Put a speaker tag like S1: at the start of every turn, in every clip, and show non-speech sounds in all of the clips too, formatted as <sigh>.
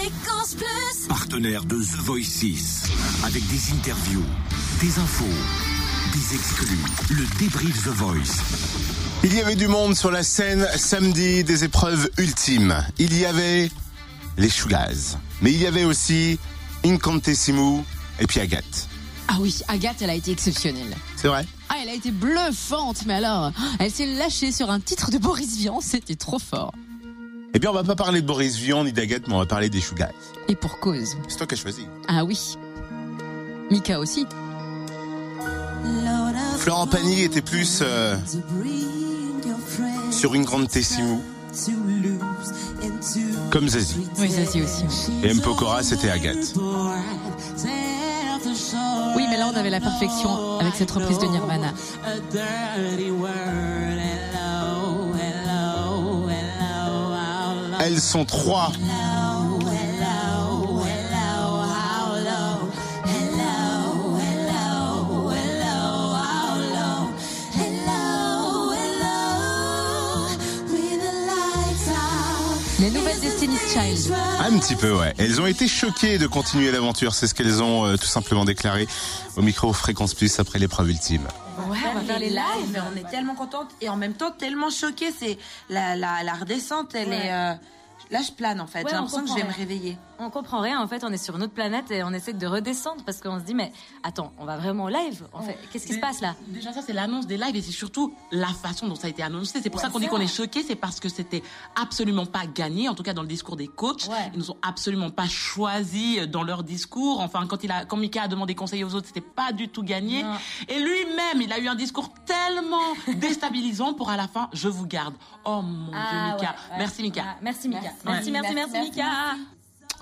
S1: Fréquence Plus.
S2: Partenaire de The Voice 6. Avec des interviews, des infos, des exclus. Le débrief The Voice.
S3: Il y avait du monde sur la scène samedi des épreuves ultimes. Il y avait les Chougaz. Mais il y avait aussi Incantessimou et puis Agathe.
S4: Ah oui, Agathe, elle a été exceptionnelle.
S3: C'est vrai
S4: Ah, elle a été bluffante, mais alors, elle s'est lâchée sur un titre de Boris Vian, c'était trop fort.
S3: Eh bien, on va pas parler de Boris Vian ni d'Agathe, mais on va parler des Chougaz.
S4: Et pour cause.
S3: C'est toi qui as choisi.
S4: Ah oui. Mika aussi.
S3: Florent Pagny était plus euh, sur une grande Tessimou, comme Zazie.
S4: Oui, Zazie aussi. oui.
S3: Et M. Pokora, c'était Agathe.
S4: Oui, mais là, on avait la perfection avec cette reprise de Nirvana.
S3: Elles sont trois.
S4: Les nouvelles Destiny's Child.
S3: Un petit peu, ouais. Elles ont été choquées de continuer l'aventure. C'est ce qu'elles ont euh, tout simplement déclaré au micro Fréquence Plus après l'épreuve ultime.
S5: Ouais, on va faire les lives, mais on est tellement contente et en même temps tellement choquée. C'est la, la, la redescente, elle
S6: Ouais.
S5: est. euh, Là, je plane en fait.
S6: Ouais,
S5: J'ai
S6: on
S5: l'impression que je vais me réveiller.
S6: On comprend rien, en fait, on est sur une autre planète et on essaie de redescendre parce qu'on se dit, mais attends, on va vraiment au live en fait. Qu'est-ce qui se passe là?
S7: Déjà, ça, c'est l'annonce des lives et c'est surtout la façon dont ça a été annoncé. C'est pour
S6: Ouais,
S7: ça qu'on dit qu'on est choqué, c'est parce que c'était absolument pas gagné, en tout cas dans le discours des coachs.
S6: Ouais.
S7: Ils nous ont absolument pas choisis dans leur discours. Enfin, quand il a, quand Mika a demandé conseil aux autres, c'était pas du tout gagné.
S6: Non.
S7: Et lui-même, il a eu un discours tellement <laughs> déstabilisant pour à la fin, je vous garde. Oh mon
S6: Ah,
S7: Dieu, Mika.
S6: ouais.
S7: Merci, Mika.
S6: Ah, merci Mika.
S5: Merci.
S6: Merci, merci,
S5: Merci,
S6: merci, Mika.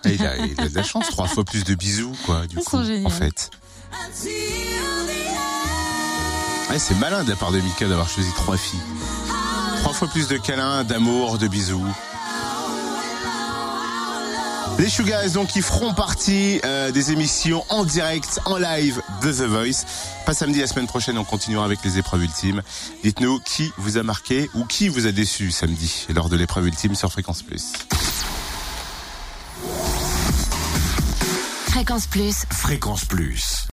S3: Et il, a, il a de la chance, trois fois plus de bisous, quoi, du
S4: Ils
S3: coup,
S4: sont géniaux.
S3: en fait. Ouais, c'est malin de la part de Mika d'avoir choisi trois filles. Trois fois plus de câlins, d'amour, de bisous. Les Shougaz, donc, qui feront partie euh, des émissions en direct, en live de The Voice. Pas samedi, la semaine prochaine, on continuera avec les épreuves ultimes. Dites-nous qui vous a marqué ou qui vous a déçu samedi lors de l'épreuve ultime sur Fréquence Plus.
S1: Fréquence Plus.
S2: Fréquence Plus.